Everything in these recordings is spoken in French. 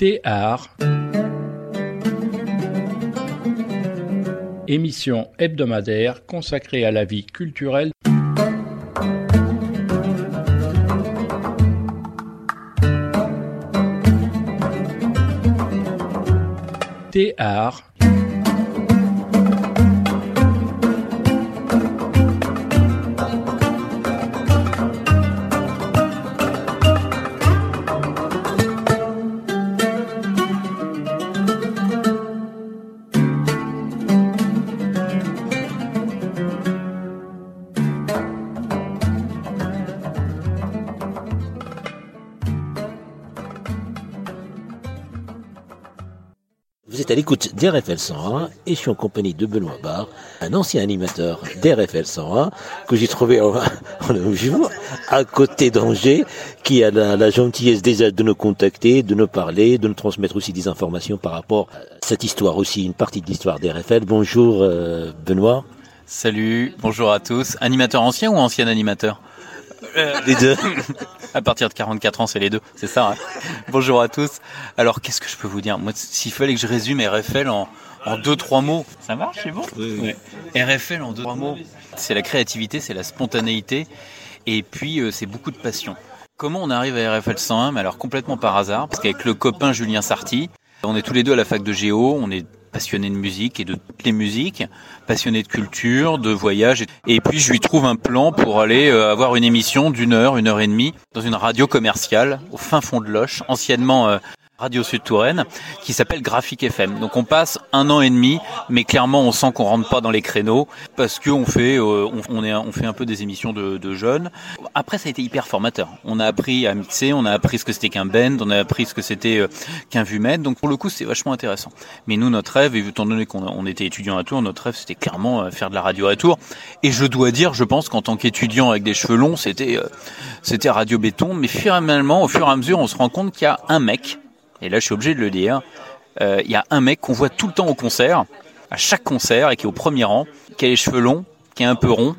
Théâtre. Émission hebdomadaire consacrée à la vie culturelle. Théâtre. L'écoute d'RFL 101 et je suis en compagnie de Benoît Barre, un ancien animateur d'RFL 101 que j'ai trouvé en, un jour à côté d'Angers qui a la, la gentillesse déjà de nous contacter, de nous parler, de nous transmettre aussi des informations par rapport à cette histoire aussi, une partie de l'histoire d'RFL. Bonjour euh, Benoît. Salut, bonjour à tous. Animateur ancien ou ancien animateur? Les deux. À partir de 44 ans, c'est les deux, c'est ça. hein bonjour à tous. Alors, qu'est-ce que je peux vous dire? Moi, s'il fallait que je résume RFL en, en deux, trois mots, ça marche, c'est bon? Ouais. RFL en deux, trois mots, c'est la créativité, c'est la spontanéité, et puis euh, c'est beaucoup de passion. Comment on arrive à RFL 101 Mais alors complètement par hasard, parce qu'avec le copain Julien Sarti, on est tous les deux à la fac de Géo, on est passionnés de musique et de toutes les musiques, passionnés de culture, de voyage. Et puis je lui trouve un plan pour aller euh, avoir une émission d'une heure, une heure et demie, dans une radio commerciale au fin fond de Loche, anciennement euh, Radio Sud Touraine, qui s'appelle Graphique FM. Donc on passe un an et demi, mais clairement on sent qu'on rentre pas dans les créneaux parce qu'on fait, euh, on, est, on fait un peu des émissions de, de jeunes. Après ça a été hyper formateur. On a appris à mixer, on a appris ce que c'était qu'un band, on a appris ce que c'était euh, qu'un vumètre. Donc pour le coup c'est vachement intéressant. Mais nous notre rêve, et étant donné qu'on on était étudiants à Tours, notre rêve c'était clairement euh, faire de la radio à Tours. Et je dois dire, je pense qu'en tant qu'étudiant avec des cheveux longs, c'était euh, c'était radio béton. Mais finalement, au fur et à mesure, on se rend compte qu'il y a un mec et là je suis obligé de le dire, euh, il y a un mec qu'on voit tout le temps au concert, à chaque concert, et qui est au premier rang, qui a les cheveux longs, qui est un peu rond,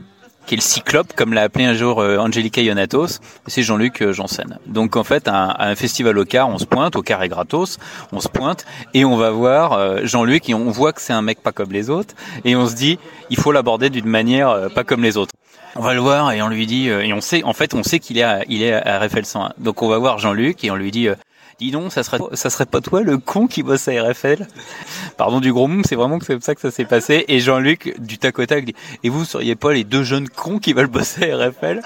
qui est le cyclope, comme l'a appelé un jour euh, Angelica Ionatos, c'est Jean-Luc euh, Janssen. Donc en fait, à un, à festival au car, on se pointe, au car et gratos, on se pointe, et on va voir euh, Jean-Luc, et on voit que c'est un mec pas comme les autres, et on se dit, il faut l'aborder d'une manière euh, pas comme les autres. On va le voir et on lui dit, euh, et on sait, en fait, on sait qu'il est à, il est à RFL 101. Donc on va voir Jean-Luc et on lui dit, dis ça serait, ça serait pas toi le con qui bosse à RFL Pardon du gros mot, c'est vraiment que c'est ça que ça s'est passé. Et Jean-Luc, du tac au tac, dit, et vous seriez pas les deux jeunes cons qui veulent bosser à RFL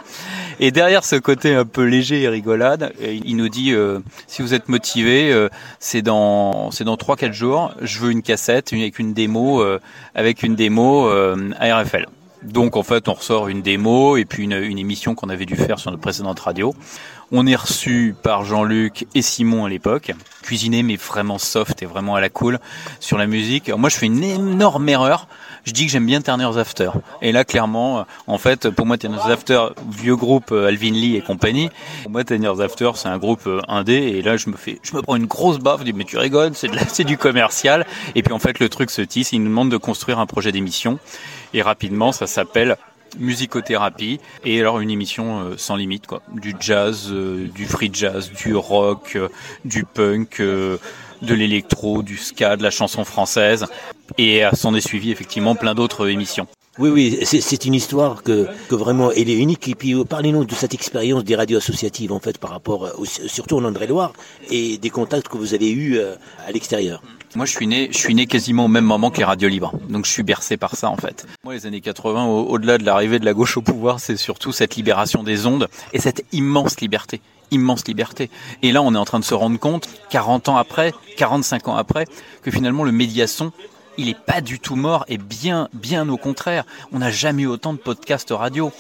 Et derrière ce côté un peu léger et rigolade, euh, il nous dit, euh, si vous êtes motivé, euh, c'est dans, c'est dans trois quatre jours, je veux une cassette avec une démo, avec une démo à RFL. Donc en fait, on ressort une démo et puis une, une émission qu'on avait dû faire sur notre précédente radio. On est reçu par Jean-Luc et Simon à l'époque, cuisiné mais vraiment soft et vraiment à la cool sur la musique. Alors moi, je fais une énorme erreur. Je dis que j'aime bien Turner's After. Et là, clairement, euh, en fait, pour moi, Turner's After, vieux groupe euh, Alvin Lee et compagnie. Pour moi, Turner's After, c'est un groupe euh, indé. Et là, je me fais, je me prends une grosse baffe. Je dis, mais tu rigoles, c'est du commercial. Et puis en fait, le truc se tisse. Il nous demande de construire un projet d'émission. Et rapidement, ça s'appelle musicothérapie et alors une émission euh, sans limite quoi du jazz euh, du free jazz du rock euh, du punk de l'électro du ska de la chanson française et s'en est suivi effectivement plein d'autres émissions Oui, oui, c'est- une histoire que, vraiment elle est unique. Et puis parlez-nous de cette expérience des radios associatives en fait par rapport au- surtout en André-Loire et des contacts que vous avez eus à l'extérieur. Moi, je suis né, je suis né quasiment au même moment que les radios libres. Donc, je suis bercé par ça, en fait. Moi, les années 80, au- au-delà de l'arrivée de la gauche au pouvoir, c'est surtout cette libération des ondes et cette immense liberté. Immense liberté. Et là, on est en train de se rendre compte, 40 ans après, 45 ans après, que finalement, le médiason, il est pas du tout mort et bien, bien au contraire. On n'a jamais eu autant de podcasts radio.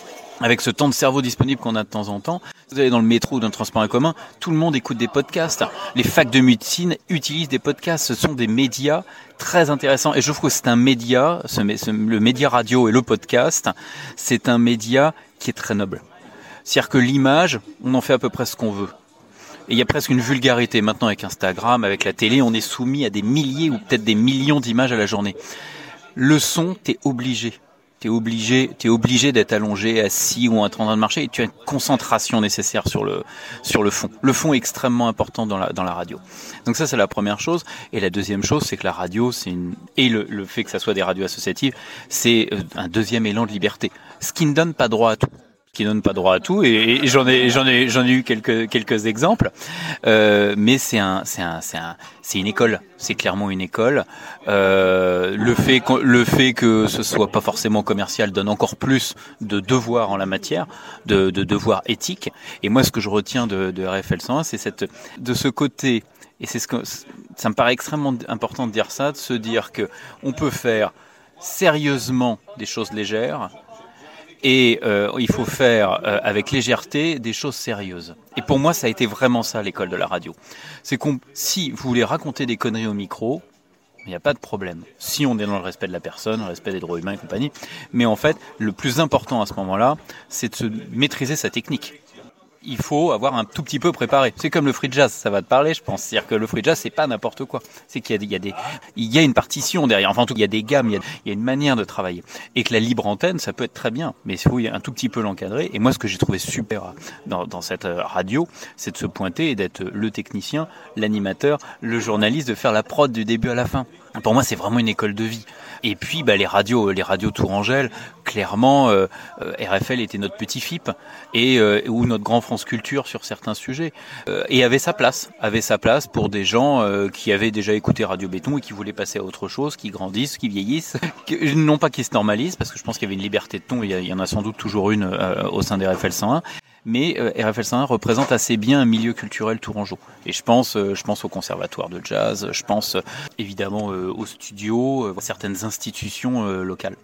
Avec ce temps de cerveau disponible qu'on a de temps en temps, vous allez dans le métro ou dans le transport en commun, tout le monde écoute des podcasts. Les facs de médecine utilisent des podcasts. Ce sont des médias très intéressants. Et je trouve que c'est un média, le média radio et le podcast, c'est un média qui est très noble. C'est-à-dire que l'image, on en fait à peu près ce qu'on veut. Et il y a presque une vulgarité maintenant avec Instagram, avec la télé, on est soumis à des milliers ou peut-être des millions d'images à la journée. Le son, t'es obligé. T'es obligé, es obligé d'être allongé, assis ou en train de marcher et tu as une concentration nécessaire sur le, sur le fond. Le fond est extrêmement important dans la, dans la radio. Donc ça, c'est la première chose. Et la deuxième chose, c'est que la radio, c'est une, et le, le fait que ça soit des radios associatives, c'est euh, un deuxième élan de liberté. Ce qui ne donne pas droit à tout qui donne pas droit à tout et, j'en ai j'en ai j'en ai eu quelques quelques exemples. Euh, mais c'est un c'est un c'est un c'est une école. C'est clairement une école. Euh, le fait que, le fait que ce soit pas forcément commercial donne encore plus de devoirs en la matière de, de devoirs éthiques. Et moi ce que je retiens de, de RFL 101 c'est cette de ce côté et c'est ce que ça me paraît extrêmement important de dire ça de se dire que on peut faire sérieusement des choses légères et euh, il faut faire euh, avec légèreté des choses sérieuses. Et pour moi, ça a été vraiment ça l'école de la radio. C'est qu'on, si vous voulez raconter des conneries au micro, il n'y a pas de problème. Si on est dans le respect de la personne, le respect des droits humains et compagnie. Mais en fait, le plus important à ce moment-là, c'est de se maîtriser sa technique il faut avoir un tout petit peu préparé. C'est comme le free jazz, ça va te parler, je pense. C'est-à-dire que le free jazz, c'est pas n'importe quoi. C'est qu'il y a, des, il y a une partition derrière. Enfin, en tout il y a des gammes, il y a, il y a une manière de travailler. Et que la libre antenne, ça peut être très bien, mais il faut un tout petit peu l'encadrer. Et moi, ce que j'ai trouvé super dans, dans cette euh, radio, c'est de se pointer et d'être le technicien, l'animateur, le journaliste, de faire la prod du début à la fin. Pour moi, c'est vraiment une école de vie. Et puis, bah, les radios, les radios Tourangelle, clairement, euh, euh RFL était notre petit FIP et euh, ou notre grand France Culture sur certains sujets euh, et avait sa place, avait sa place pour des gens euh, qui avaient déjà écouté Radio Béton et qui voulaient passer à autre chose, qui grandissent, qui vieillissent, non pas qui se normalisent, parce que je pense qu'il y avait une liberté de ton, il y, en a sans doute toujours une au sein des RFL 101, mais euh, RFL 101 représente assez bien un milieu culturel tourangeau. Et je pense, euh, je pense au conservatoire de jazz, je pense euh, évidemment aux studios, certaines institutions locales.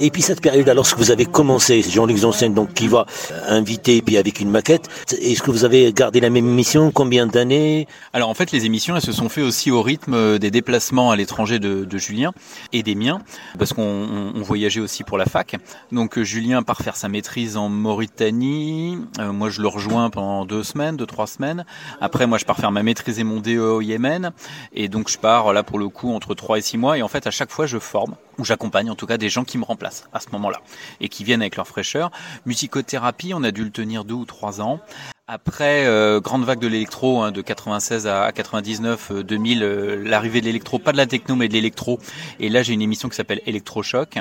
Et puis cette période, alors que vous avez commencé, Jean-Luc Janssen, donc qui va inviter, puis avec une maquette, est-ce que vous avez gardé la même émission? Combien d'années? Alors en fait, les émissions, elles se sont faites aussi au rythme des déplacements à l'étranger de, Julien et des miens, parce qu'on on, voyageait aussi pour la fac. Donc Julien part faire sa maîtrise en Mauritanie. Euh, moi, je le rejoins pendant deux semaines, deux trois semaines. Après, moi, je pars faire ma maîtrise et mon DE au Yémen, et donc je pars là pour le coup entre trois et six mois. Et en fait, à chaque fois, je forme ou j'accompagne en tout cas des gens qui me remplacent à ce moment-là et qui viennent avec leur fraîcheur. Musicothérapie, on a dû le tenir deux ou trois ans. Après euh, grande vague de l'électro hein, de 96 à 99, 2000, euh, euh, l'arrivée de l'électro, pas de la techno mais de l'électro. Et là j'ai une émission qui s'appelle Electrochoc.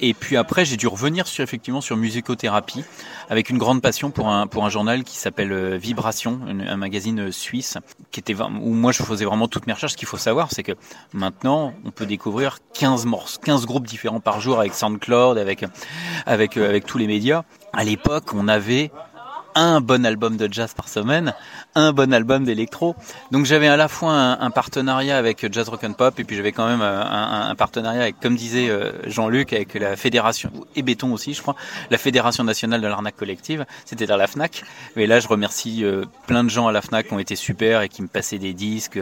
Et puis après j'ai dû revenir sur effectivement sur musicothérapie avec une grande passion pour un pour un journal qui s'appelle Vibration, un, magazine suisse qui était où moi je faisais vraiment toutes mes recherches. Ce qu'il faut savoir c'est que maintenant on peut découvrir 15 morceaux, 15 groupes différents par jour avec SoundCloud, avec avec avec tous les médias. À l'époque on avait un bon album de jazz par semaine, un bon album d'électro. Donc j'avais à la fois un, partenariat avec Jazz Rock and Pop et puis j'avais quand même euh, un, partenariat avec, comme disait euh, Jean-Luc, avec la fédération et Béton aussi, je crois, la fédération nationale de l'arnaque collective. C'était dans la Fnac. Mais là, je remercie euh, plein de gens à la Fnac qui ont été super et qui me passaient des disques.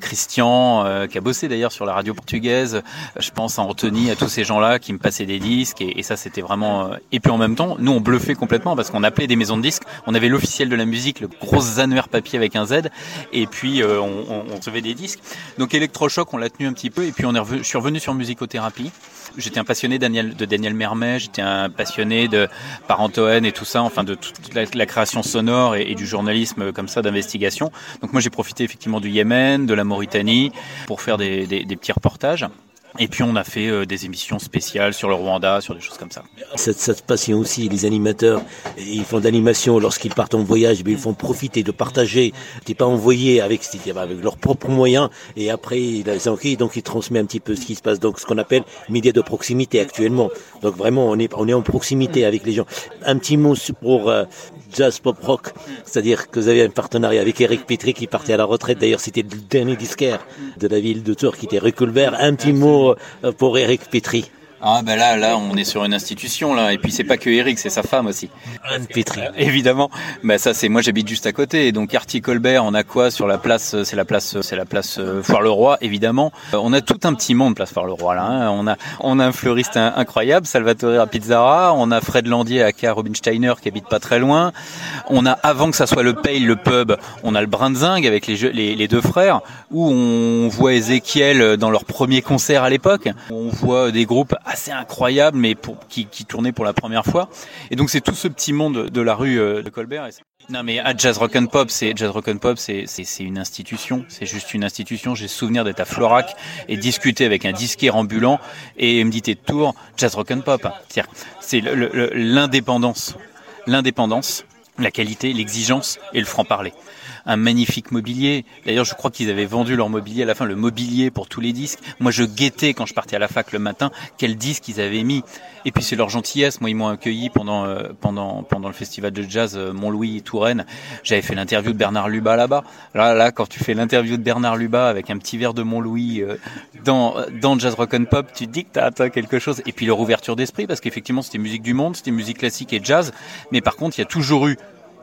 Christian, qui a bossé d'ailleurs sur la radio portugaise. Je pense à Anthony, à tous ces gens-là qui me passaient des disques et, et ça, c'était vraiment. Et puis en même temps, nous on bluffait complètement parce qu'on appelait des maisons de disques on avait l'officiel de la musique, le gros annuaire papier avec un Z, et puis euh, on, on, recevait des disques. Donc électrochoc, on l'a tenu un petit peu, et puis on est revenu, je suis revenu sur musicothérapie. J'étais un passionné Daniel, de Daniel Mermet, j'étais un passionné de Parentoen et tout ça, enfin de toute la, création sonore et, du journalisme comme ça d'investigation. Donc moi j'ai profité effectivement du Yémen, de la Mauritanie pour faire des petits reportages. Et puis on a fait euh, des émissions spéciales sur le Rwanda, sur des choses comme ça. Cette, cette passion aussi, les animateurs, ils font d'animation lorsqu'ils partent en voyage, mais ils font profiter de partager. T'es pas envoyé avec, avec leurs propres moyens, et après ils ont donc ils transmettent un petit peu ce qui se passe. Donc ce qu'on appelle médias de proximité actuellement. Donc vraiment on est on est en proximité avec les gens. Un petit mot pour euh, jazz pop rock, c'est-à-dire que vous avez un partenariat avec Eric Petri qui partait à la retraite. D'ailleurs c'était le dernier disquaire de la ville de Tours qui était Reculbert. Un petit mot euh, pour, Eric Petri ah ben là, là, on est sur une institution là, et puis c'est pas que Eric, c'est sa femme aussi. Anne Petri. Évidemment. Ben ça, c'est moi, j'habite juste à côté, et donc quartier Colbert, on a quoi sur la place C'est la place, c'est la place euh, Foire-le-Roi, évidemment. Euh, on a tout un petit monde place Foire-le-Roi là. Hein. On a, on a un fleuriste incroyable, Salvatore à Pizzara. On a Fred Landier à K. Robinsteiner qui habite pas très loin. On a avant que ça soit le Pale, le pub, on a le Brinzing avec les, les, les deux frères, où on voit Ezekiel dans leur premier concert à l'époque. On voit des groupes assez incroyable, mais pour, qui, qui tournait pour la première fois. Et donc c'est tout ce petit monde de la rue euh, de Colbert. Non mais à Jazz Rock and Pop, c'est Jazz Rock and Pop, c'est c'est une institution, c'est juste une institution. J'ai souvenir d'être à Florac et discuter avec un disquaire ambulant et me dit t'es Tours, Jazz Rock and Pop. C'est l'indépendance, l'indépendance, la qualité, l'exigence et le franc parler un magnifique mobilier. D'ailleurs, je crois qu'ils avaient vendu leur mobilier à la fin, le mobilier pour tous les disques. Moi, je guettais quand je partais à la fac le matin quel disque ils avaient mis. Et puis c'est leur gentillesse. Moi, ils m'ont accueilli pendant euh, pendant pendant le festival de jazz euh, Montlouis Touraine. J'avais fait l'interview de Bernard Lubat là-bas. Là, là, quand tu fais l'interview de Bernard Lubat avec un petit verre de Montlouis euh, dans dans Jazz Rock and Pop, tu te dis que t'as as quelque chose. Et puis leur ouverture d'esprit, parce qu'effectivement, c'était musique du monde, c'était musique classique et jazz. Mais par contre, il y a toujours eu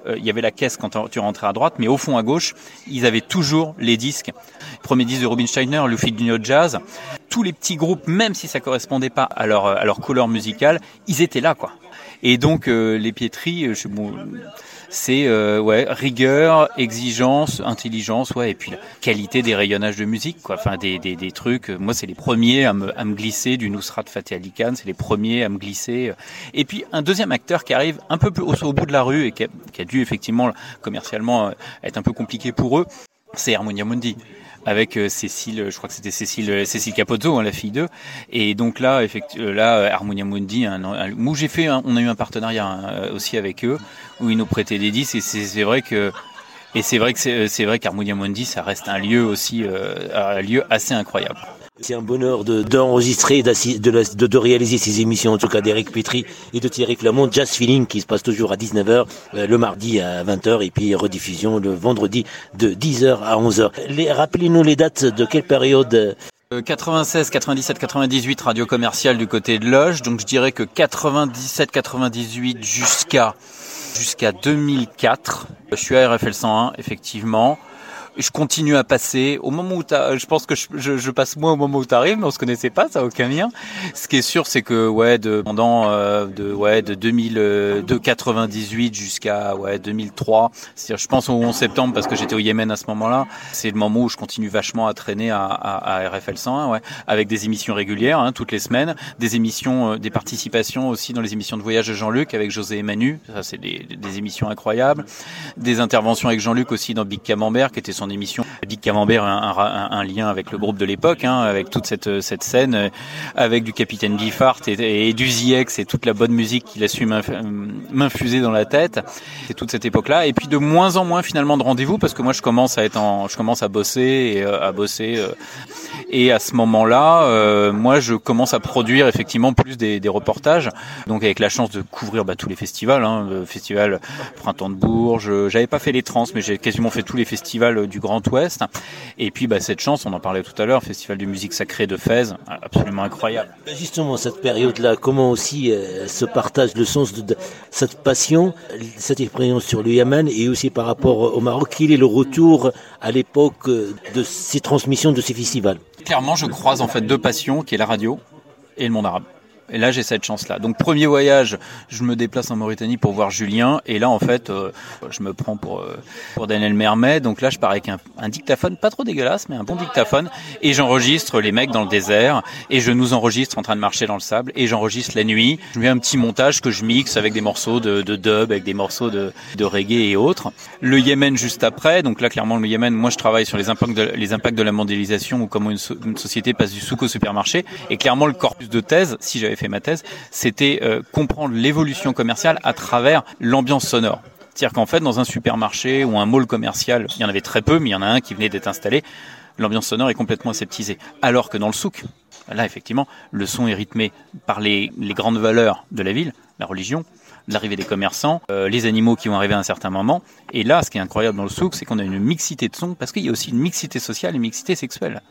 il y avait la caisse quand tu rentrais à droite, mais au fond à gauche, ils avaient toujours les disques. Premier disque de Robin Steiner, Luffy New Jazz. Tous les petits groupes, même si ça correspondait pas à leur, couleur musicale, ils étaient là, quoi. Et donc, euh, les piétries, bon, c'est euh, rigueur, exigence, intelligence, ouais, et puis la qualité des rayonnages de musique, quoi. Enfin des, trucs. Moi, c'est les premiers à me, glisser du Nusrat Fateh Ali Khan, c'est les premiers à me glisser. Et puis un deuxième acteur qui arrive un peu plus au, bout de la rue et qui a, qui a dû effectivement commercialement euh, être un peu compliqué pour eux, c'est Harmonia Mundi avec euh, Cécile, je crois que c'était Cécile, euh, Cécile Capozzo, hein, la fille d'eux. Et donc là, effectivement, là, Harmonia Mundi, un, un, j'ai fait, on a eu un partenariat hein, aussi avec eux, où ils nous prêtaient des disques. Et c'est vrai que et c'est vrai que c'est vrai qu'Harmonia Mundi, ça reste un lieu aussi, un lieu assez incroyable. C'est un bonheur d'enregistrer, de, de, de, réaliser ces émissions, en tout cas d'Eric Petri et de Thierry Flamont, Jazz Feeling, qui se passe toujours à 19h, euh, le mardi à 20h, et puis rediffusion le vendredi de 10h à 11h. Rappelez-nous les dates de quelle période? 96, 97, 98 radio commerciale du côté de Loge. Donc je dirais que 97, 98 jusqu'à jusqu'à 2004. Je suis à RFL 101 effectivement je continue à passer. Au moment où je pense que je, je, je, passe moins au moment où t'arrives, mais on se connaissait pas, ça n'a aucun lien. Ce qui est sûr, c'est que ouais, de pendant euh, de ouais de 2000 euh, de 98 jusqu'à ouais 2003. C'est-à-dire, je pense au 11 septembre parce que j'étais au Yémen à ce moment-là. C'est le moment où je continue vachement à traîner à, à, à RFL 101, ouais, avec des émissions régulières hein, toutes les semaines, des émissions, euh, des participations aussi dans les émissions de voyage de Jean-Luc avec José et Manu. Ça, c'est des, des émissions incroyables. Des interventions avec Jean-Luc aussi dans Big Camembert, qui était son émission. Dick Camembert a un, un, lien avec le groupe de l'époque, hein, avec toute cette, cette scène, euh, avec du Capitaine Giffard et, du ZX et toute la bonne musique qu'il a su m'infuser dans la tête. C'est toute cette époque-là. Et puis de moins en moins finalement de rendez-vous parce que moi je commence à être en, je commence à bosser et euh, à bosser. Euh, et à ce moment-là, moi je commence à produire effectivement plus des, des reportages. Donc avec la chance de couvrir bah, tous les festivals, hein, le festival Printemps de Bourges. J'avais pas fait les trans, mais j'ai quasiment fait tous les festivals du Grand Ouest. Et puis bah, cette chance, on en parlait tout à l'heure, Festival de musique sacrée de Fès, absolument incroyable. Justement, cette période-là, comment aussi euh, se partage le sens de, cette passion, cette expérience sur le Yémen et aussi par rapport au Maroc, quel est le retour à l'époque euh, de ces transmissions de ces festivals? Clairement, je croise en fait deux passions, qui est la radio et le monde arabe. Et là, j'ai cette chance-là. Donc, premier voyage, je me déplace en Mauritanie pour voir Julien. Et là, en fait, euh, je me prends pour euh, pour Daniel Mermet. Donc là, je pars avec un, dictaphone, pas trop dégueulasse, mais un bon dictaphone. Et j'enregistre les mecs dans le désert. Et je nous enregistre en train de marcher dans le sable. Et j'enregistre la nuit. Je mets un petit montage que je mixe avec des morceaux de, de dub, avec des morceaux de, de reggae et autres. Le Yémen juste après. Donc là, clairement, le Yémen, moi, je travaille sur les impacts de, les impacts de la mondialisation ou comment une, une société passe du souk au supermarché. Et clairement, le corpus de thèse, si j'avais fait ma thèse, c'était euh, comprendre l'évolution commerciale à travers l'ambiance sonore. C'est-à-dire qu'en fait, dans un supermarché ou un mall commercial, il y en avait très peu, mais il y en a un qui venait d'être installé, l'ambiance sonore est complètement aseptisée. Alors que dans le souk, là, effectivement, le son est rythmé par les, grandes valeurs de la ville, la religion, l'arrivée des commerçants, euh, les animaux qui vont arriver à un certain moment. Et là, ce qui est incroyable dans le souk, c'est qu'on a une mixité de sons, parce qu'il y a aussi une mixité sociale et une mixité sexuelle.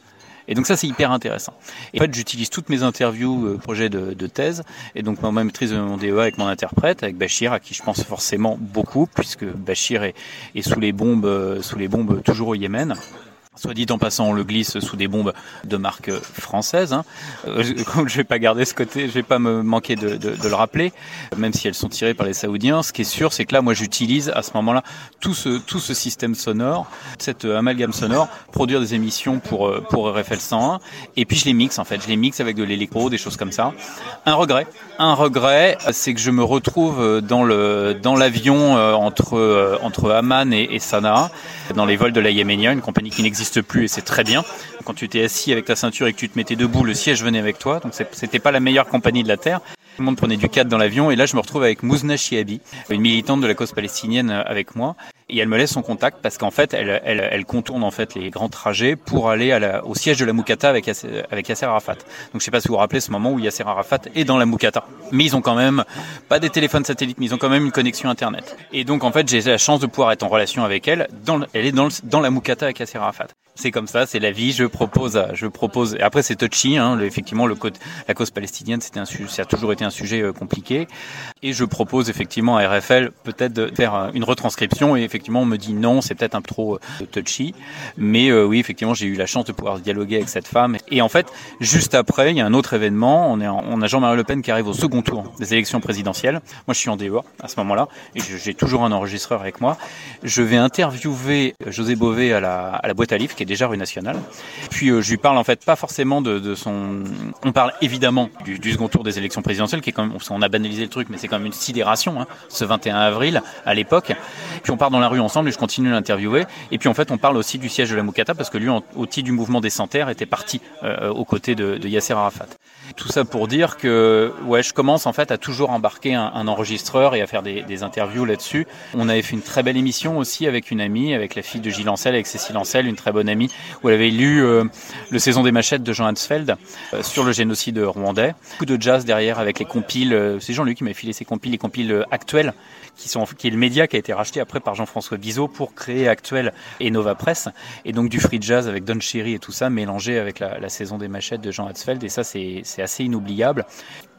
Et donc ça, c'est hyper intéressant. Et en fait, j'utilise toutes mes interviews, euh, projets de, de, thèse, et donc ma maîtrise de mon DEA avec mon interprète, avec Bachir, à qui je pense forcément beaucoup, puisque Bachir est, est sous les bombes, euh, sous les bombes toujours au Yémen. Soit dit en passant, on le glisse sous des bombes de marque française. Hein. Euh, je vais pas garder ce côté, je vais pas me manquer de, de, de, le rappeler, même si elles sont tirées par les Saoudiens. Ce qui est sûr, c'est que là, moi, j'utilise à ce moment-là tout ce tout ce système sonore, cette amalgame sonore, produire des émissions pour euh, pour RFL 101, et puis je les mixe en fait. Je les mixe avec de l'électro, des choses comme ça. Un regret, un regret, c'est que je me retrouve dans le dans l'avion euh, entre entre Amman et, et Sanaa, dans les vols de la Yéménia, une compagnie qui n'existe plus et c'est très bien. Quand tu t'es assis avec ta ceinture et que tu te mettais debout, le siège venait avec toi. Donc c'était pas la meilleure compagnie de la Terre. Tout le monde prenait du cadre dans l'avion et là je me retrouve avec Mouzna Chiabi, une militante de la cause palestinienne avec moi et elle me laisse son contact parce qu'en fait elle, elle, elle, contourne en fait les grands trajets pour aller à la, au siège de la Moukata avec Yasser, avec Yasser Arafat. Donc je sais pas si vous vous rappelez ce moment où Yasser Arafat est dans la Moukata. Mais ils ont quand même pas des téléphones satellites, mais ils ont quand même une connexion internet. Et donc en fait j'ai la chance de pouvoir être en relation avec elle. Dans, elle est dans, le, dans la Moukata avec Yasser Arafat. C'est comme ça, c'est la vie. Je propose, je propose. Après, c'est touchy. Hein, effectivement, le la cause palestinienne, c'était un sujet, ça a toujours été un sujet euh, compliqué. Et je propose effectivement à RFL peut-être de faire euh, une retranscription. Et effectivement, on me dit non, c'est peut-être un peu trop euh, touchy. Mais oui, effectivement, j'ai eu la chance de pouvoir dialoguer avec cette femme. Et en fait, juste après, il y a un autre événement. On est, en, on a Jean-Marie Le Pen qui arrive au second tour des élections présidentielles. Moi, je suis en DEA à ce moment-là, et j'ai toujours un enregistreur avec moi. Je vais interviewer José Bové à la, à la boîte à livres, est déjà rue nationale. Puis euh, je lui parle en fait pas forcément de, de son. On parle évidemment du, du, second tour des élections présidentielles, qui est quand même. On a banalisé le truc, mais c'est quand même une sidération. Hein, ce 21 avril à l'époque. Puis on part dans la rue ensemble et je continue à l'interviewer. Et puis en fait, on parle aussi du siège de la Moukata parce que lui, en, au titre du mouvement des Santerres, était parti euh, aux côtés de, de Yasser Arafat. Tout ça pour dire que ouais, je commence en fait à toujours embarquer un, enregistreur et à faire des, interviews là-dessus. On avait fait une très belle émission aussi avec une amie, avec la fille de Gilles Ancel, avec Cécile Ancel, une très bonne amie, où elle avait lu euh, Le Saison des Machettes de Jean Hansfeld euh, sur le génocide rwandais. Beaucoup de jazz derrière avec les compiles. Euh, c'est Jean-Luc qui m'a filé ces compiles, les compiles actuels, qui est le média qui a été racheté après par Jean-François Bizot pour créer Actuel et Nova Press. Et donc du free jazz avec Don Cherry et tout ça mélangé avec la, Saison des Machettes de Jean Hansfeld. Et ça, c'est assez inoubliable.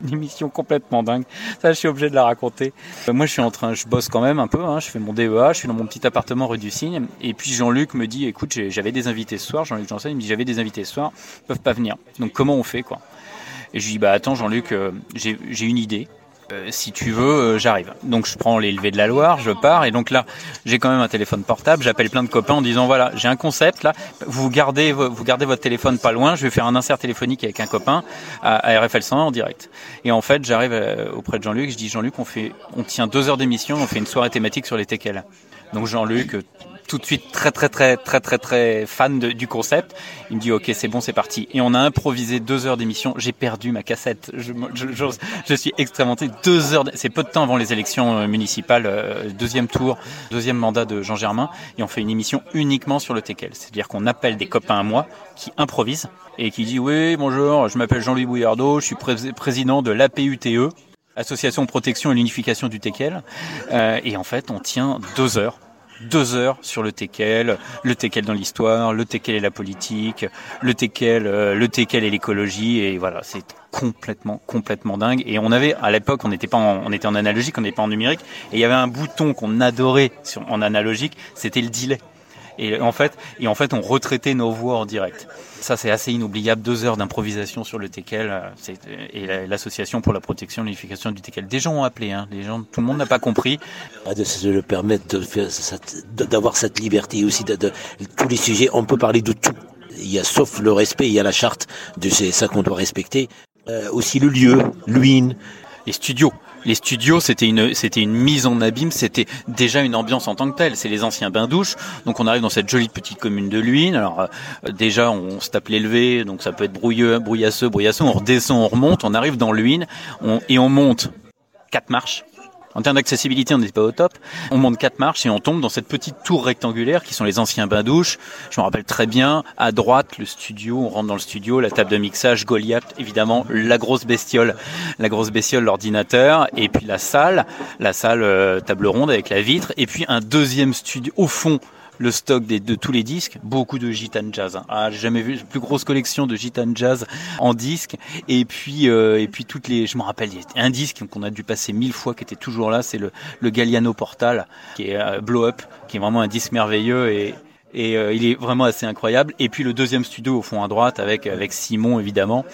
Une émission complètement dingue. Ça, je suis obligé de la raconter. moi, je suis en train, je bosse quand même un peu. Hein, je fais mon DEA, je suis dans mon petit appartement rue du Cygne. Et puis Jean-Luc me dit, écoute, j'avais des invités ce soir. Jean-Luc Janssen, il me dit, j'avais des invités ce soir, ils peuvent pas venir. Donc comment on fait quoi? Et je lui dis, bah attends Jean-Luc, euh, j'ai une idée. Euh, si tu veux, euh, j'arrive. Donc je prends les levées de la Loire, je pars et donc là, j'ai quand même un téléphone portable, j'appelle plein de copains en disant voilà, j'ai un concept là, vous gardez vous gardez votre téléphone pas loin, je vais faire un insert téléphonique avec un copain à, RFL 101 en direct. Et en fait, j'arrive euh, auprès de Jean-Luc, je dis Jean-Luc, on fait on tient deux heures d'émission, on fait une soirée thématique sur les teckels. Donc Jean-Luc tout de suite très très très très très très fan du concept. Il me dit ok c'est bon c'est parti et on a improvisé deux heures d'émission. J'ai perdu ma cassette. Je, je, je, suis extrêmement deux heures. C'est peu de temps avant les élections municipales, deuxième tour, deuxième mandat de Jean Germain et on fait une émission uniquement sur le teckel. C'est-à-dire qu'on appelle des copains à moi qui improvisent et qui dit oui bonjour je m'appelle Jean-Louis Bouillardeau, je suis pré président de l'APUTE. Association Protection et l'Unification du Teckel. Euh, et en fait, on tient deux heures deux heures sur le Tekel, le Tekel dans l'histoire, le Tekel et la politique, le Tekel, euh, le Tekel et l'écologie, et voilà, c'est complètement, complètement dingue. Et on avait, à l'époque, on n'était pas, en, on était en analogique, on n'était pas en numérique, et il y avait un bouton qu'on adorait sur, en analogique, c'était le delay. Et en fait, et en fait, on retraitait nos voix en direct. Ça, c'est assez inoubliable. Deux heures d'improvisation sur le Tekel et l'association pour la protection et l'unification du Tekel. Des gens ont appelé, hein. Les gens, tout le monde n'a pas compris. De le permettre d'avoir cette liberté aussi de, de, tous les sujets. On peut parler de tout. Il y a sauf le respect, il y a la charte de c'est ça qu'on doit respecter. Euh, aussi le lieu, l'UIN, les studios les studios, c'était une, c'était une mise en abîme, c'était déjà une ambiance en tant que telle. C'est les anciens bains douches. Donc on arrive dans cette jolie petite commune de Luynes. Alors euh, déjà, on se tape l'élevé, donc ça peut être brouilleux, brouillasseux, brouillasseux. On redescend, on remonte, on arrive dans Luynes, et on monte quatre marches. En termes d'accessibilité, on n'était pas au top. On monte quatre marches et on tombe dans cette petite tour rectangulaire qui sont les anciens bains-douches. Je me rappelle très bien. À droite, le studio. On rentre dans le studio, la table de mixage, Goliath, évidemment, la grosse bestiole, la grosse bestiole, l'ordinateur, et puis la salle, la salle euh, table ronde avec la vitre, et puis un deuxième studio au fond le stock des, de tous les disques, beaucoup de gitane jazz. Hein. Ah, j'ai jamais vu plus grosse collection de gitane jazz en disque. Et puis, euh, et puis toutes les, je me rappelle, il y a un disque qu'on a dû passer mille fois, qui était toujours là, c'est le, le Galliano Portal, qui est euh, Blow Up, qui est vraiment un disque merveilleux et et euh, il est vraiment assez incroyable. Et puis le deuxième studio au fond à droite avec avec Simon évidemment.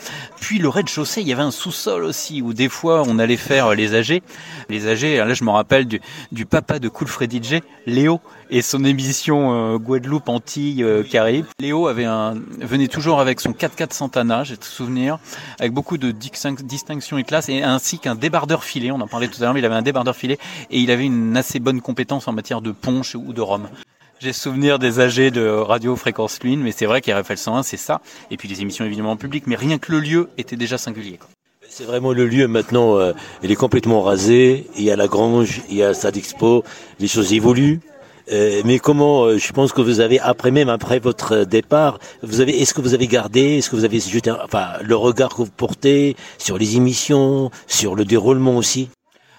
Puis le rez-de-chaussée, il y avait un sous-sol aussi où des fois on allait faire les âgés. Les âgés, là je me rappelle du, du papa de Cool Freddy Léo, et son émission euh, Guadeloupe Antilles euh, Caraïbes. Léo avait un venait toujours avec son 4x4 Santana, j'ai te souvenir, avec beaucoup de distinctions et classes, et ainsi qu'un débardeur filet. On en parlait tout à l'heure, mais il avait un débardeur filet et il avait une assez bonne compétence en matière de punch ou de rhum. J'ai souvenir des âgés de Radio Fréquence Lune, mais c'est vrai qu'RFL 101, c'est ça. Et puis les émissions évidemment en public, mais rien que le lieu était déjà singulier. C'est vraiment le lieu maintenant, euh, il est complètement rasé, il y a la grange, il y a Stade Expo, les choses évoluent. Euh, mais comment, euh, je pense que vous avez après même après votre départ, vous avez, est-ce que vous avez gardé, est-ce que vous avez jeté, enfin, le regard que vous portez sur les émissions, sur le déroulement aussi?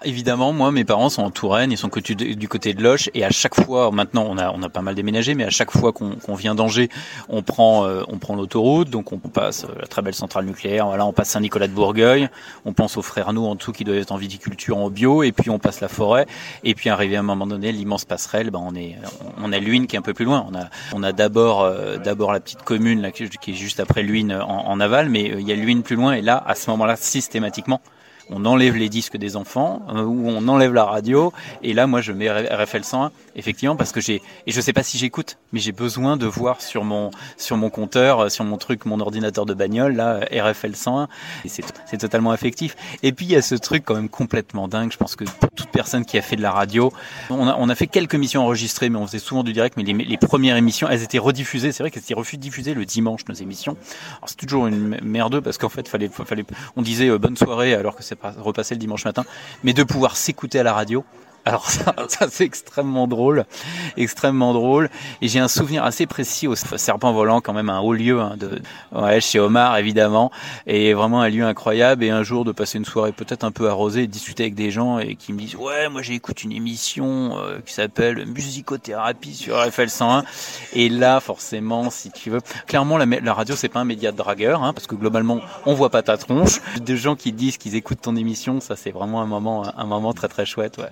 Évidemment, moi, mes parents sont en Touraine, ils sont du côté de Loche, et à chaque fois, maintenant, on a, pas mal déménagé, mais à chaque fois qu'on vient d'Angers, on prend, euh, on prend l'autoroute, donc on passe euh, la très belle centrale nucléaire, voilà, on passe Saint-Nicolas de Bourgueil, on pense aux frères nous en dessous qui doivent être en viticulture en bio, et puis on passe la forêt, et puis arrivé à un moment donné, l'immense passerelle, ben on est, on a Luynes qui est un peu plus loin. On a, d'abord, euh, la petite commune là qui, est juste après Luynes en, en aval, mais il y a Luynes plus loin, et là, à ce moment-là, systématiquement, on enlève les disques des enfants euh, ou on enlève la radio et là moi je mets RFL 101 effectivement parce que j'ai et je sais pas si j'écoute mais j'ai besoin de voir sur mon sur mon compteur euh, sur mon truc mon ordinateur de bagnole là RFL 101 et c'est totalement affectif. Et puis il y a ce truc quand même complètement dingue je pense que pour toute personne qui a fait de la radio on a on a fait quelques émissions enregistrées mais on faisait souvent du direct mais les, les premières émissions elles étaient rediffusées. C'est vrai qu'elles étaient refusées diffuser le dimanche nos émissions. Alors c'est toujours une merde parce qu'en fait fallait fallait on disait euh, bonne soirée alors que repasser le dimanche matin, mais de pouvoir s'écouter à la radio, alors ça, ça c'est extrêmement drôle, extrêmement drôle. Et j'ai un souvenir assez précis au Serpent Volant, quand même un haut lieu hein, de ouais, chez Omar évidemment, et vraiment un lieu incroyable. Et un jour de passer une soirée peut-être un peu arrosée, discuter avec des gens et qui me disent ouais moi j'écoute une émission euh, qui s'appelle Musicothérapie sur FL 101. Et là forcément si tu veux, clairement la, la radio c'est pas un média de dragueur, hein, parce que globalement on voit pas ta tronche. Des gens qui disent qu'ils écoutent ton émission, ça c'est vraiment un moment un moment très très chouette. Ouais.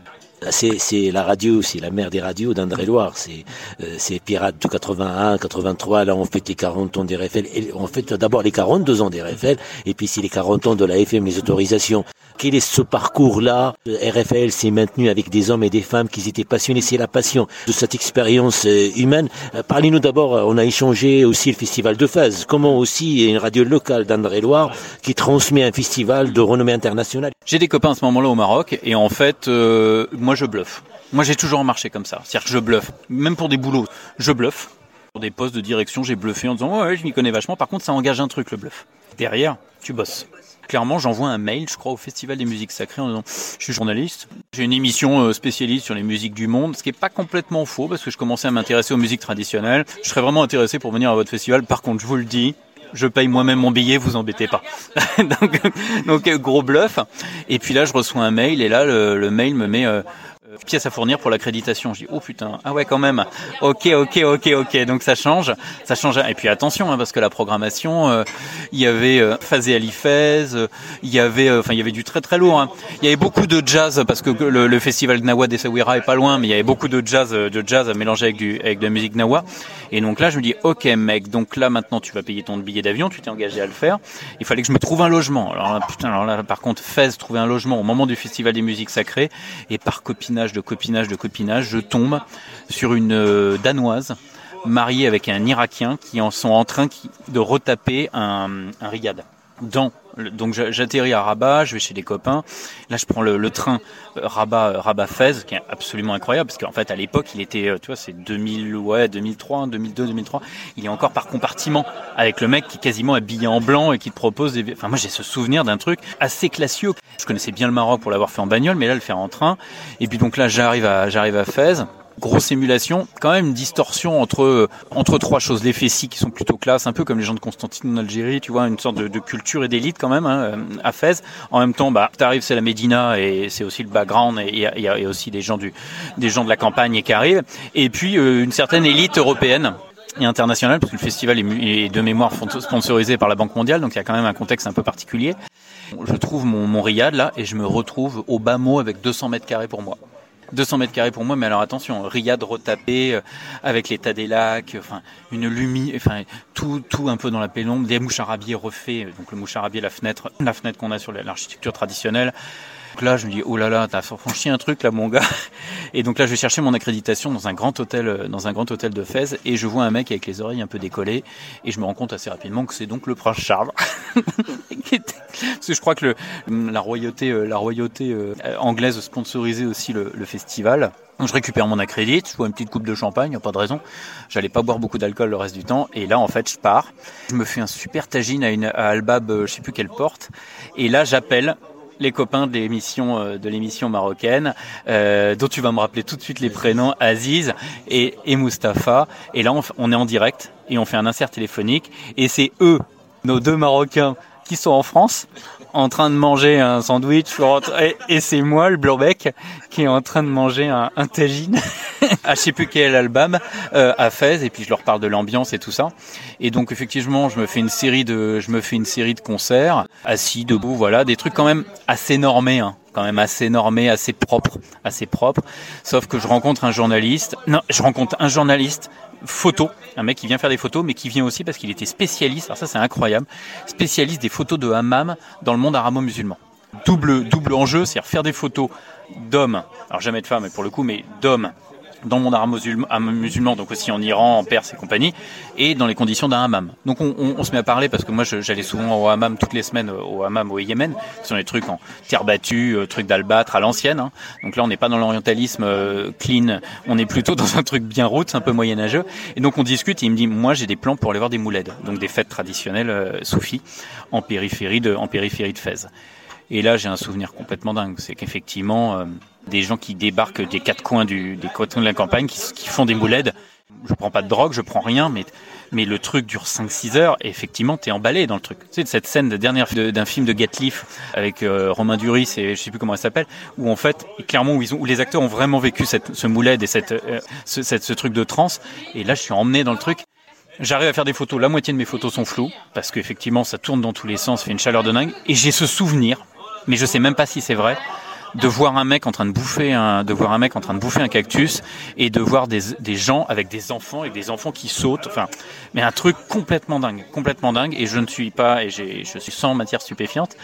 C'est la radio, c'est la mère des radios d'André-Loire. C'est euh, c'est Pirates de 81, 83. Là, on fait les 40 ans des RFL. Et on fait d'abord les 42 ans des RFL, et puis c'est les 40 ans de la FM, les autorisations. Quel est ce parcours-là? RFL s'est maintenu avec des hommes et des femmes qui étaient passionnés. C'est la passion de cette expérience euh, humaine. Euh, parlez-nous d'abord. On a échangé aussi le festival de Fès. Comment aussi une radio locale d'André-Loire qui transmet un festival de renommée internationale? J'ai des copains à ce moment-là au Maroc, et en fait, moi je bluffe. Moi j'ai toujours marché comme ça. C'est-à-dire que je bluffe. Même pour des boulots, je bluffe. Pour des postes de direction, j'ai bluffé en disant ouais, je m'y connais vachement. Par contre, ça engage un truc le bluff. Derrière, tu bosses. Clairement, j'envoie un mail, je crois, au Festival des musiques sacrées en disant Je suis journaliste, j'ai une émission euh, spécialiste sur les musiques du monde, ce qui n'est pas complètement faux parce que je commençais à m'intéresser aux musiques traditionnelles. Je serais vraiment intéressé pour venir à votre festival. Par contre, je vous le dis, je paye moi-même mon billet, vous embêtez pas. donc, gros bluff. Et puis là, je reçois un mail et là, le, mail me met euh, pièces à fournir pour l'accréditation. Je dis oh putain, ah ouais quand même. Ok, ok, ok, ok. Donc ça change, ça change. Et puis attention hein, parce que la programmation, euh, il y avait euh, Phasé Alifez, il y avait, enfin il y avait du très très lourd. Hein. Il y avait beaucoup de jazz parce que le, le festival Gnawa d'Essaouira est pas loin, mais il y avait beaucoup de jazz, de jazz à mélanger avec du avec de la musique Gnawa. Et donc là je me dis ok mec, donc là maintenant tu vas payer ton billet d'avion, tu t'es engagé à le faire. Il fallait que je me trouve un logement. Alors là, putain, alors là par contre Fez trouver un logement au moment du festival des musiques sacrées et par de copinage, de copinage, je tombe sur une euh, danoise mariée avec un Irakien qui en sont en train de retaper un, un donc j'atterris à Rabat, je vais chez des copains. Là, je prends le, train euh, Rabat euh, Rabat Fès, qui est absolument incroyable parce qu'en fait à l'époque, il était, tu vois, c'est 2000 ouais 2003, 2002, 2003. Il est encore par compartiment avec le mec qui est quasiment habillé en blanc et qui te propose des. Enfin moi j'ai ce souvenir d'un truc assez classieux. Je connaissais bien le Maroc pour l'avoir fait en bagnole, mais là le faire en train. Et puis donc là j'arrive à j'arrive à Fès grosse émulation, quand même une distorsion entre entre trois choses. Les Fessis qui sont plutôt classe, un peu comme les gens de Constantine en Algérie, tu vois, une sorte de, de culture et d'élite quand même hein, euh, à Fès. En même temps, bah, t'arrives, c'est la Médina et c'est aussi le background et il y, a, aussi des gens du des gens de la campagne qui arrivent. Et puis euh, une certaine élite européenne et internationale, parce que le festival est, de mémoire sponsorisé par la Banque mondiale, donc il y a quand même un contexte un peu particulier. Je trouve mon, mon riad là et je me retrouve au bas mot avec 200 mètres carrés pour moi 200 mètres carrés pour moi, mais alors attention, riad retapé, euh, avec l'état des lacs, enfin, une lumière, enfin, tout, tout un peu dans la pénombre, des moucharabiers refaits, donc le moucharabier, la fenêtre, la fenêtre qu'on a sur l'architecture traditionnelle. Donc là, je me dis, oh là là, t'as franchi un truc là, mon gars. Et donc là, je vais chercher mon accréditation dans un grand hôtel, euh, dans un grand hôtel de Fès, et je vois un mec avec les oreilles un peu décollées, et je me rends compte assez rapidement que c'est donc le prince Charles. Parce que je crois que le, la royauté, euh, la royauté euh, anglaise sponsorisait aussi le, le festival. Donc je récupère mon accrédit, je bois une petite coupe de champagne, pas de raison. J'allais pas boire beaucoup d'alcool le reste du temps. Et là, en fait, je pars. Je me fais un super tagine à une à Albab, je sais plus quelle porte. Et là, j'appelle les copains de l'émission euh, de l'émission marocaine, euh, dont tu vas me rappeler tout de suite les prénoms, Aziz et, et Mustapha. Et là, on, on est en direct et on fait un insert téléphonique. Et c'est eux, nos deux Marocains, qui sont en France, en train de manger un sandwich, et, c'est moi, le Blanbec, qui est en train de manger un, un tagine à je sais plus quel album euh, à Fès, et puis je leur parle de l'ambiance et tout ça. Et donc effectivement, je me fais une série de, je me fais une série de concerts, assis, debout, voilà, des trucs quand même assez normés, hein quand même assez normé, assez propre, assez propre. Sauf que je rencontre un journaliste. Non, je rencontre un journaliste photo, un mec qui vient faire des photos, mais qui vient aussi parce qu'il était spécialiste. Alors ça, c'est incroyable, spécialiste des photos de hammam dans le monde arabo-musulman. Double, double enjeu, c'est-à-dire faire des photos d'hommes, alors jamais de femmes, pour le coup, mais d'hommes dans le monde arabe musulman, donc aussi en Iran, en Perse et compagnie, et dans les conditions d'un hammam. Donc on, on, on, se met à parler parce que moi j'allais souvent au hammam toutes les semaines au hammam au Yémen, ce sont des trucs en terre battue, euh, trucs d'albâtre à l'ancienne. Hein. Donc là on n'est pas dans l'orientalisme euh, clean, on est plutôt dans un truc bien route, un peu moyenâgeux. Et donc on discute et il me dit moi j'ai des plans pour aller voir des mouleds, donc des fêtes traditionnelles euh, soufis en périphérie de en périphérie de Fès. Et là, j'ai un souvenir complètement dingue. C'est qu'effectivement, euh, des gens qui débarquent des quatre coins du, des quatre coins de la campagne, qui, qui font des mouleds. Je prends pas de drogue, je prends rien, mais mais le truc dure 5-6 heures et effectivement t'es emballé dans le truc. Tu sais, cette scène de dernière d'un film de Gatliff avec euh, Romain Duris et je sais plus comment elle s'appelle, où en fait clairement où ils ont où les acteurs ont vraiment vécu cette, ce mouled et cette, euh, ce, ce truc de transe. Et là je suis emmené dans le truc. J'arrive à faire des photos. La moitié de mes photos sont floues parce qu'effectivement ça tourne dans tous les sens, fait une chaleur de dingue. Et j'ai ce souvenir mais je sais même pas si c'est vrai de voir un mec en train de bouffer un, de voir un mec en train de bouffer un cactus et de voir des, des gens avec des enfants et des enfants qui sautent. Enfin, mais un truc complètement dingue, complètement dingue. Et je ne suis pas, et je suis sans matière stupéfiante.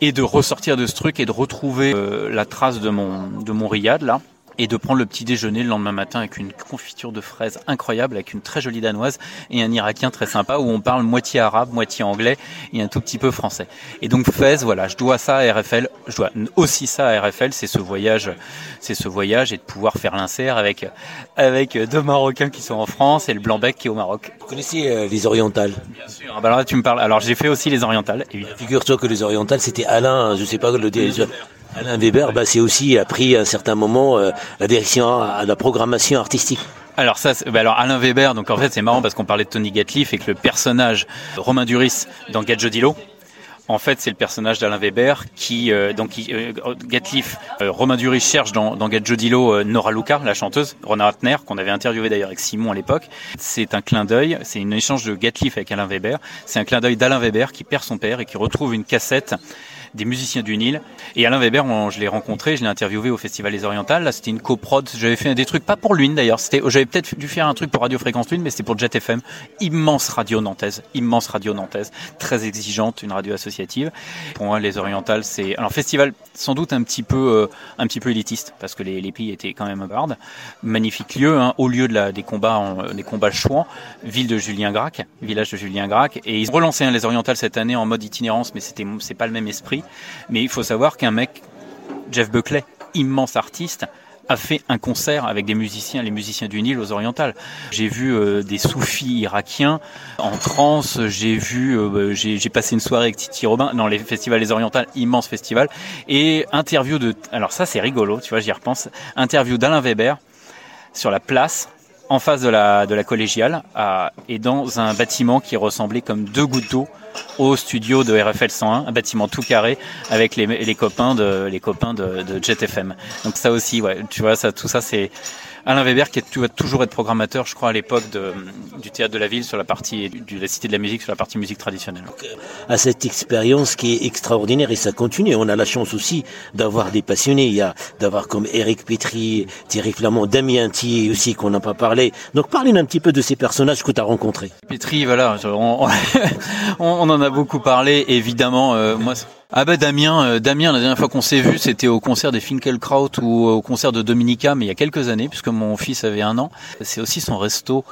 Et de ressortir de ce truc et de retrouver euh, la trace de mon, de mon riad là et de prendre le petit déjeuner le lendemain matin avec une confiture de fraises incroyable, avec une très jolie danoise et un irakien très sympa où on parle moitié arabe, moitié anglais et un tout petit peu français. Et donc Fès, voilà, je dois ça à RFL, je dois aussi ça à RFL, c'est ce voyage, c'est ce voyage et de pouvoir faire l'insert avec avec deux Marocains qui sont en France et le Blanc-Bec qui est au Maroc. Vous connaissez euh, les orientales? Bien sûr. Ah bah alors là tu me parles. Alors j'ai fait aussi les orientales. Figure-toi que les orientales c'était Alain, je sais pas le dire. Alain Weber, bah, c'est aussi a pris à un certain moment euh, la direction à la programmation artistique. Alors ça, bah alors Alain Weber, donc en fait c'est marrant parce qu'on parlait de Tony Gatliff et que le personnage Romain Duris dans Gadjodilo, en fait, c'est le personnage d'Alain Weber qui, euh, donc, qui, euh, Gatliff, euh, Romain Duris cherche dans, dans Gadjodilo euh, Nora Luca, la chanteuse, Rona Ratner, qu'on avait interviewé d'ailleurs avec Simon à l'époque. C'est un clin d'œil, c'est une échange de Gatliff avec Alain Weber. C'est un clin d'œil d'Alain Weber qui perd son père et qui retrouve une cassette des musiciens du Nil. Et Alain Weber, je l'ai rencontré, je l'ai interviewé au Festival des Orientales. Là, c'était une coprod. J'avais fait des trucs, pas pour Lune d'ailleurs. C'était, j'avais peut-être dû faire un truc pour Radio Fréquence Lune, mais c'était pour Jet FM. Immense radio nantaise, immense radio nantaise, très exigeante, une radio associative. Pour moi, les Orientales, c'est alors festival sans doute un petit peu, euh, un petit peu élitiste parce que les, les pays étaient quand même bardes. Magnifique lieu, hein, au lieu des combats, des combats chouans, ville de Julien Gracq, village de Julien Gracq. Et ils ont relancé hein, les Orientales cette année en mode itinérance, mais c'était, c'est pas le même esprit. Mais il faut savoir qu'un mec, Jeff Buckley, immense artiste, a fait un concert avec des musiciens, les musiciens du Nil aux Orientales. J'ai vu euh, des soufis irakiens en transe, j'ai vu, euh, j'ai passé une soirée avec Titi Robin dans les festivals des Orientales, immense festival, et interview de, alors ça c'est rigolo, tu vois, j'y repense, interview d'Alain Weber sur la place en face de la, de la collégiale et dans un bâtiment qui ressemblait comme deux gouttes d'eau au studio de RFL 101, un bâtiment tout carré avec les, les copains de les copains de, de Jet FM. Donc ça aussi, ouais, tu vois, ça, tout ça c'est Alain Weber qui va toujours être programmateur, je crois, à l'époque du théâtre de la ville sur la partie de la cité de la musique sur la partie musique traditionnelle. À cette expérience qui est extraordinaire et ça continue. On a la chance aussi d'avoir des passionnés. Il y a d'avoir comme Eric Petri, Thierry Flamand, Damien Thier aussi qu'on n'a pas parlé. Donc parlez un petit peu de ces personnages que tu as rencontrés. Petri, voilà, on, on, en a beaucoup parlé. Évidemment, euh, moi. Ah bah Damien, euh, Damien, la dernière fois qu'on s'est vu, c'était au concert des Finkelkraut ou au concert de Dominica, mais il y a quelques années, puisque mon fils avait un an. C'est aussi son resto,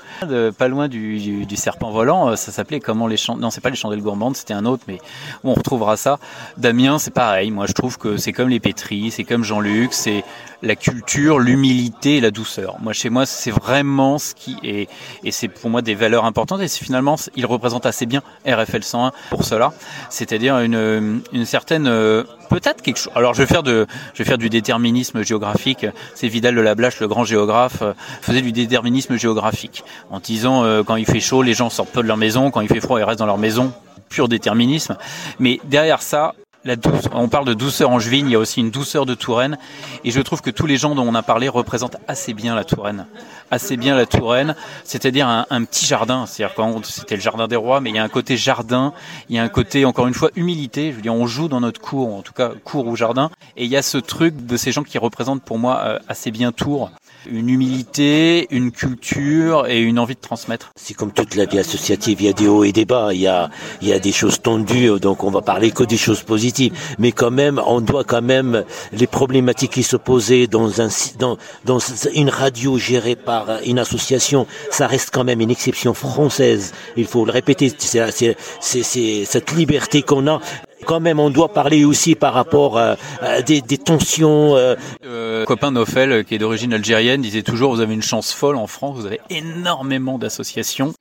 pas loin du, du, serpent volant. Euh, ça s'appelait comment les chandelles Non, c'est pas les chandelles gourmandes, c'était un autre, mais on retrouvera ça. Damien, c'est pareil. Moi, je trouve que c'est comme les Pétris, c'est comme Jean-Luc, c'est la culture, l'humilité et la douceur. Moi, chez moi, c'est vraiment ce qui est, et c'est pour moi des valeurs importantes. Et finalement, il représente assez bien RFL 101 pour cela, c'est-à-dire une, une certaine euh, peut-être quelque chose. Alors je vais faire de, je vais faire du déterminisme géographique. C'est Vidal de la Blache, le grand géographe, euh, faisait du déterminisme géographique en disant euh, quand il fait chaud, les gens sortent peu de leur maison, quand il fait froid, ils restent dans leur maison. Pur déterminisme. Mais derrière ça, la douce, on parle de douceur angevine, il y a aussi une douceur de Touraine, et je trouve que tous les gens dont on a parlé représentent assez bien la Touraine, assez bien la Touraine, c'est-à-dire un, petit jardin, c'est-à-dire quand c'était le jardin des rois, mais il y a un côté jardin, il y a un côté encore une fois humilité, je veux dire on joue dans notre cour, en tout cas cour ou jardin, et il y a ce truc de ces gens qui représentent pour moi euh, assez bien Tours, une humilité, une culture et une envie de transmettre. C'est comme toute la vie associative, il y a des hauts et des bas, il y a, il y a des choses tendues, donc on va parler que des choses positives. Mais quand même, on doit quand même les problématiques qui se posaient dans un dans, dans une radio gérée par une association, ça reste quand même une exception française. Il faut le répéter, c'est cette liberté qu'on a quand même, on doit parler aussi par rapport à, des, tensions. Euh. Euh, copain Nofel, qui est d'origine algérienne, disait toujours vous avez une chance folle en France, vous avez énormément d'associations.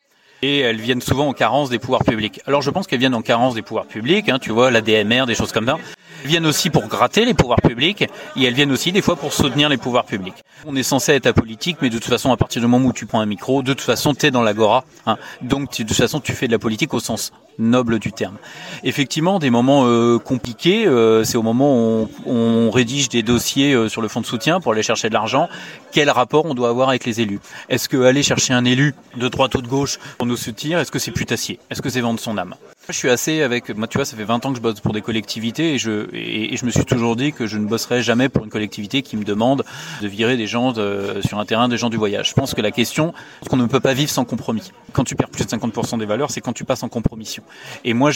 Et elles viennent souvent en carence des pouvoirs publics. Alors je pense qu'elles viennent en carence des pouvoirs publics, hein, tu vois, la DMR, des choses comme ça. Elles viennent aussi pour gratter les pouvoirs publics et elles viennent aussi des fois pour soutenir les pouvoirs publics. On est censé être apolitique, mais de toute façon, à partir du moment où tu prends un micro, de toute façon, tu es dans l'agora. Hein. Donc, de toute façon, tu fais de la politique au sens noble du terme. Effectivement, des moments euh, compliqués, euh, c'est au moment où on, on rédige des dossiers euh, sur le fonds de soutien pour aller chercher de l'argent. Quel rapport on doit avoir avec les élus? Est-ce que aller chercher un élu de droite ou de gauche pour nous soutenir, est-ce que c'est putassier? Est-ce que c'est vendre son âme? Je suis assez avec, moi tu vois, ça fait 20 ans que je bosse pour des collectivités et je, et, je me suis toujours dit que je ne bosserai jamais pour une collectivité qui me demande de virer des gens sur un terrain des gens du voyage. Je pense que la question, qu'on ne peut pas vivre sans compromis. Quand tu perds plus de 50% des valeurs, c'est quand tu passes en compromission. Et moi,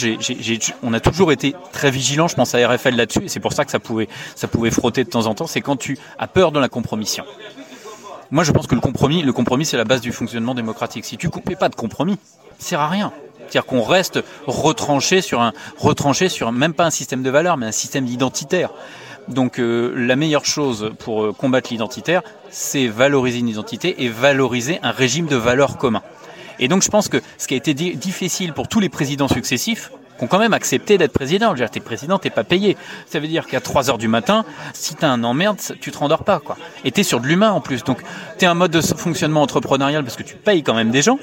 on a toujours été très vigilants, je pense à RFL là-dessus, et c'est pour ça que ça pouvait, ça pouvait frotter de temps en temps, c'est quand tu as peur de la compromission. Moi, je pense que le compromis, le compromis, c'est la base du fonctionnement démocratique. Si tu coupais pas de compromis, ça sert à rien. C'est-à-dire qu'on reste retranché sur un, retranché sur même pas un système de valeurs, mais un système identitaire. Donc euh, la meilleure chose pour euh, combattre l'identitaire, c'est valoriser une identité et valoriser un régime de valeurs communs. Et donc je pense que ce qui a été difficile pour tous les présidents successifs, qui ont quand même accepté d'être président. Je veux dire, t'es président, t'es pas payé. Ça veut dire qu'à 3 heures du matin, si t'as un emmerde, tu te rendors pas, quoi. Et t'es sur de l'humain en plus. Donc, t'es un mode de fonctionnement entrepreneurial parce que tu payes quand même des gens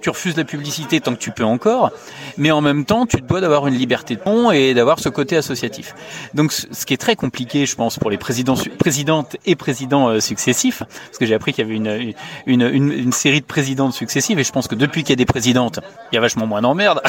tu refuses la publicité tant que tu peux encore, mais en même temps, tu te dois d'avoir une liberté de ton et d'avoir ce côté associatif. Donc, ce qui est très compliqué, je pense, pour les présidents, présidentes et présidents euh, successifs, parce que j'ai appris qu'il y avait une, une, une, série de présidentes successives, et je pense que depuis qu'il y a des présidentes, il y a vachement moins d'emmerdes.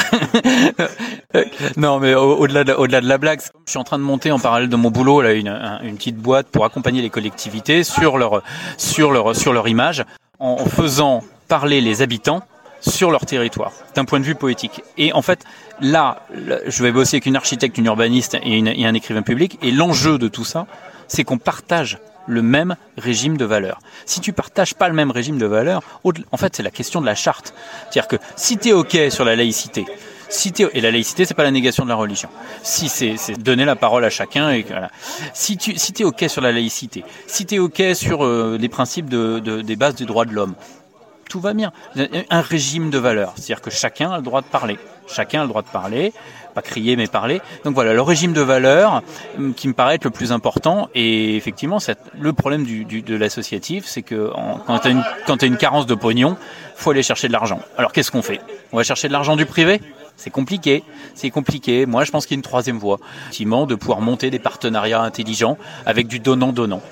non, mais au-delà de, au-delà de la blague, je suis en train de monter en parallèle de mon boulot là une, une petite boîte pour accompagner les collectivités sur leur sur leur sur leur image en faisant parler les habitants sur leur territoire, d'un point de vue poétique. Et en fait, là, je vais bosser avec une architecte, une urbaniste et, un écrivain public, et l'enjeu de tout ça, c'est qu'on partage le même régime de valeurs. Si tu partages pas le même régime de valeurs, en fait, c'est la question de la charte. C'est-à-dire que si tu es OK sur la laïcité, si et la laïcité, c'est pas la négation de la religion. Si c'est donner la parole à chacun et voilà. Si tu si es ok sur la laïcité, si tu es ok sur euh, les principes de, des bases des droits de l'homme, tout va bien. Un régime de valeurs, c'est-à-dire que chacun a le droit de parler. Chacun a le droit de parler, pas crier mais parler. Donc voilà, le régime de valeurs hum, qui me paraît être le plus important. Et effectivement, le problème de l'associatif, c'est que quand tu as, une, as une carence de pognon, faut aller chercher de l'argent. Alors qu'est-ce qu'on fait? On va chercher de l'argent du privé? C'est compliqué, c'est compliqué. Moi, je pense qu'il y a une troisième voie, effectivement, de pouvoir monter des partenariats intelligents avec du donnant-donnant.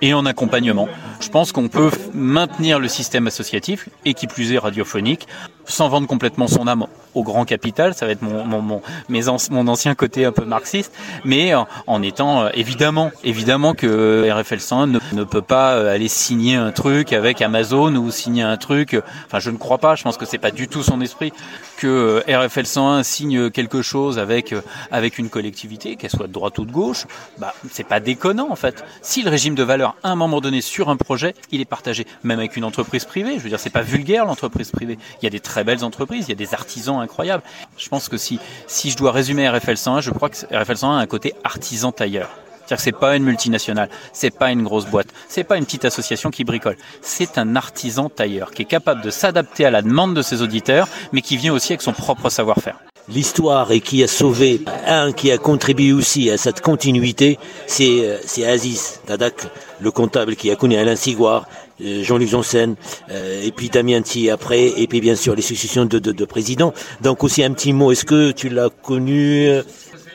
Et en accompagnement. Je pense qu'on peut maintenir le système associatif, et qui plus est radiophonique, sans vendre complètement son âme au grand capital, ça va être mon, mon, mon, mon ancien côté un peu marxiste, mais en, étant euh, évidemment, évidemment que RFL 101 ne, ne, peut pas euh, aller signer un truc avec Amazon ou signer un truc, enfin je ne crois pas, je pense que c'est pas du tout son esprit que euh, RFL 101 signe quelque chose avec avec une collectivité, qu'elle soit de droite ou de gauche, bah c'est pas déconnant en fait. Si le régime de valeur à un moment donné sur un projet, il est partagé, même avec une entreprise privée, je veux dire c'est pas vulgaire l'entreprise privée. Il y a des très belles entreprises, il y a des artisans incroyables. Je pense que si, je dois résumer RFL 101, je crois que RFL 101 a un côté artisan tailleur. C'est-à-dire que c'est pas une multinationale, c'est pas une grosse boîte, c'est pas une petite association qui bricole. C'est un artisan tailleur qui est capable de s'adapter à la demande de ses auditeurs, mais qui vient aussi avec son propre savoir-faire l'histoire et qui a sauvé, un qui a contribué aussi à cette continuité, c'est euh, Aziz Tadak, le comptable qui a connu Alain Siguard, Jean-Luc Janssen, euh, et puis Damien après, et puis bien sûr les successions de, de, de présidents. Donc aussi un petit mot, est-ce que tu l'as connu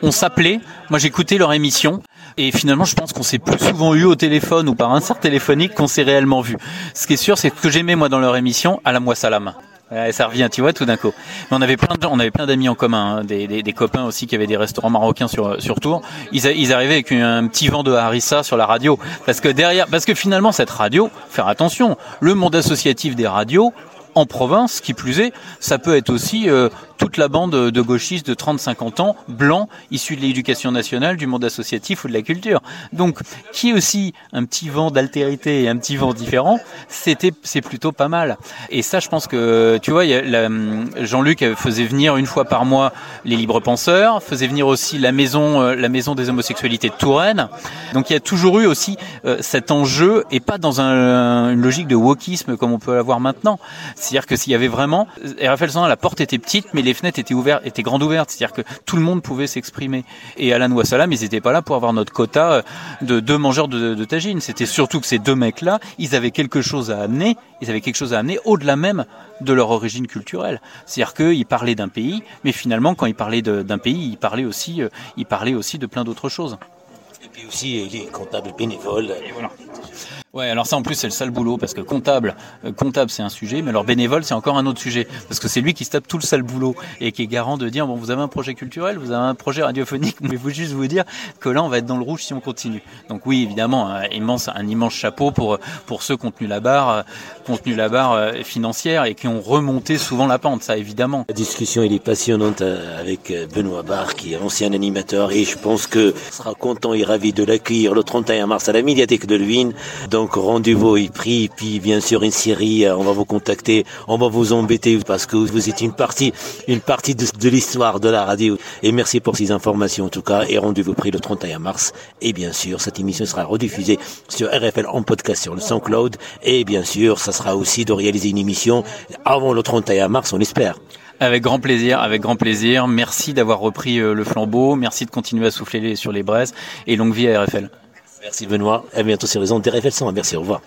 On s'appelait, moi j'écoutais leur émission, et finalement, je pense qu'on s'est plus souvent eu au téléphone ou par insert téléphonique qu'on s'est réellement vu. Ce qui est sûr, c'est que j'aimais moi dans leur émission, à la moi salam. Ouais, ça revient, tu vois, tout d'un coup. Mais on avait plein de, on avait plein d'amis en commun, hein, des, copains aussi qui avaient des restaurants marocains sur sur Tours. Ils, ils arrivaient avec un petit vent de harissa sur la radio, parce que derrière, parce que finalement cette radio, faire attention, le monde associatif des radios, en province, qui plus est, ça peut être aussi euh, toute la bande de gauchistes de 30-50 ans, blancs, issus de l'éducation nationale, du monde associatif ou de la culture. Donc, qui est aussi un petit vent d'altérité et un petit vent différent, c'était c'est plutôt pas mal. Et ça, je pense que, tu vois, Jean-Luc faisait venir une fois par mois les libres penseurs, faisait venir aussi la maison, euh, la maison des homosexualités de Touraine. Donc, il y a toujours eu aussi euh, cet enjeu, et pas dans un, une logique de wokisme comme on peut l'avoir maintenant. C'est-à-dire que s'il y avait vraiment, RFL 101, la porte était petite, mais les fenêtres étaient ouvertes, étaient grandes ouvertes. C'est-à-dire que tout le monde pouvait s'exprimer. Et Alan Ouassalam, ils n'étaient pas là pour avoir notre quota euh, de deux mangeurs de, de tagine. C'était surtout que ces deux mecs-là, ils avaient quelque chose à amener. Ils avaient quelque chose à amener au-delà même de leur origine culturelle. C'est-à-dire qu'ils parlaient d'un pays, mais finalement, quand ils parlaient d'un pays, ils parlaient aussi, euh, ils parlaient aussi de plein d'autres choses. Et puis aussi les comptables bénévoles. Et voilà. Ouais, alors ça en plus c'est le sale boulot parce que comptable, euh, comptable c'est un sujet, mais alors bénévole c'est encore un autre sujet parce que c'est lui qui se tape tout le sale boulot et qui est garant de dire bon vous avez un projet culturel, vous avez un projet radiophonique, mais faut juste vous dire que là on va être dans le rouge si on continue. Donc oui évidemment un immense un immense chapeau pour pour ceux qui ont tenu la barre, euh, qui la barre euh, financière et qui ont remonté souvent la pente, ça évidemment. La discussion elle est passionnante avec Benoît Barre qui est ancien animateur et je pense que sera content et ravi de l'accueillir le 31 mars à la médiathèque de Luynes. Donc rendez-vous est pris, puis bien sûr une série, euh, on va vous contacter, on va vous embêter parce que vous êtes une partie, une partie de, l'histoire de la radio. Et merci pour ces informations en tout cas. Et rendez-vous pris le 31 mars. Et bien sûr, cette émission sera rediffusée sur RFL en podcast sur le SoundCloud. Et bien sûr, ça sera aussi de réaliser une émission avant le 31 mars, on espère. Avec grand plaisir, avec grand plaisir. Merci d'avoir repris euh, le flambeau. Merci de continuer à souffler sur les braises et longue vie à RFL. Merci Benoît. À bientôt sur les ondes RFL 100. Merci, au revoir.